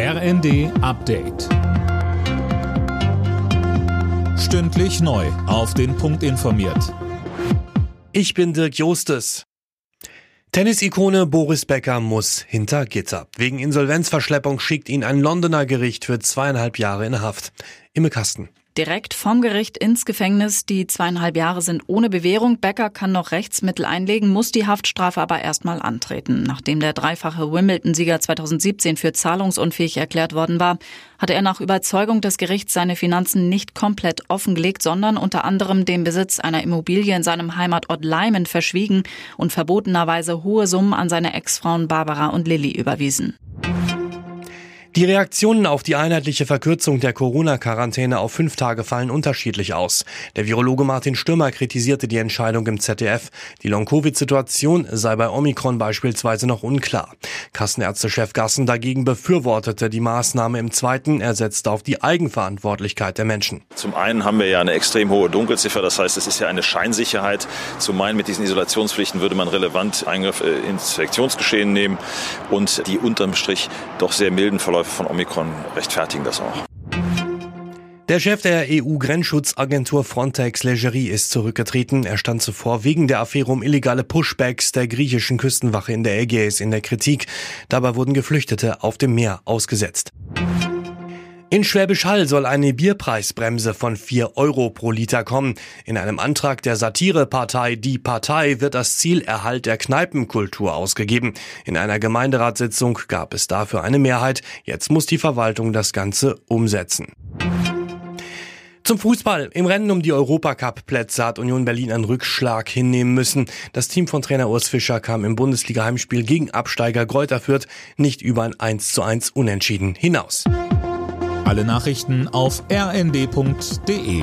RND Update. Stündlich neu. Auf den Punkt informiert. Ich bin Dirk Jostes. Tennisikone Boris Becker muss hinter Gitter. Wegen Insolvenzverschleppung schickt ihn ein Londoner Gericht für zweieinhalb Jahre in Haft. Imme Kasten direkt vom Gericht ins Gefängnis. Die zweieinhalb Jahre sind ohne Bewährung. Becker kann noch Rechtsmittel einlegen, muss die Haftstrafe aber erstmal antreten. Nachdem der dreifache Wimbledon-Sieger 2017 für zahlungsunfähig erklärt worden war, hatte er nach Überzeugung des Gerichts seine Finanzen nicht komplett offengelegt, sondern unter anderem den Besitz einer Immobilie in seinem Heimatort Leimen verschwiegen und verbotenerweise hohe Summen an seine Ex-Frauen Barbara und Lilly überwiesen. Die Reaktionen auf die einheitliche Verkürzung der Corona-Quarantäne auf fünf Tage fallen unterschiedlich aus. Der Virologe Martin Stürmer kritisierte die Entscheidung im ZDF. Die Long-Covid-Situation sei bei Omikron beispielsweise noch unklar. Kassenärztechef Gassen dagegen befürwortete die Maßnahme im zweiten. Er setzte auf die Eigenverantwortlichkeit der Menschen. Zum einen haben wir ja eine extrem hohe Dunkelziffer. Das heißt, es ist ja eine Scheinsicherheit. Zu meinen, mit diesen Isolationspflichten würde man relevant Eingriff äh, ins Infektionsgeschehen nehmen und die unterm Strich doch sehr milden Verläufe von Omikron rechtfertigen das auch. Der Chef der EU-Grenzschutzagentur Frontex Legerie ist zurückgetreten. Er stand zuvor wegen der Affäre um illegale Pushbacks der griechischen Küstenwache in der Ägäis in der Kritik. Dabei wurden Geflüchtete auf dem Meer ausgesetzt. In Schwäbisch Hall soll eine Bierpreisbremse von 4 Euro pro Liter kommen. In einem Antrag der Satirepartei Die Partei wird das Ziel Erhalt der Kneipenkultur ausgegeben. In einer Gemeinderatssitzung gab es dafür eine Mehrheit. Jetzt muss die Verwaltung das Ganze umsetzen. Zum Fußball. Im Rennen um die Europacup-Plätze hat Union Berlin einen Rückschlag hinnehmen müssen. Das Team von Trainer Urs Fischer kam im Bundesliga-Heimspiel gegen Absteiger Gräuter Fürth nicht über ein 1 zu 1 Unentschieden hinaus. Alle Nachrichten auf rnd.de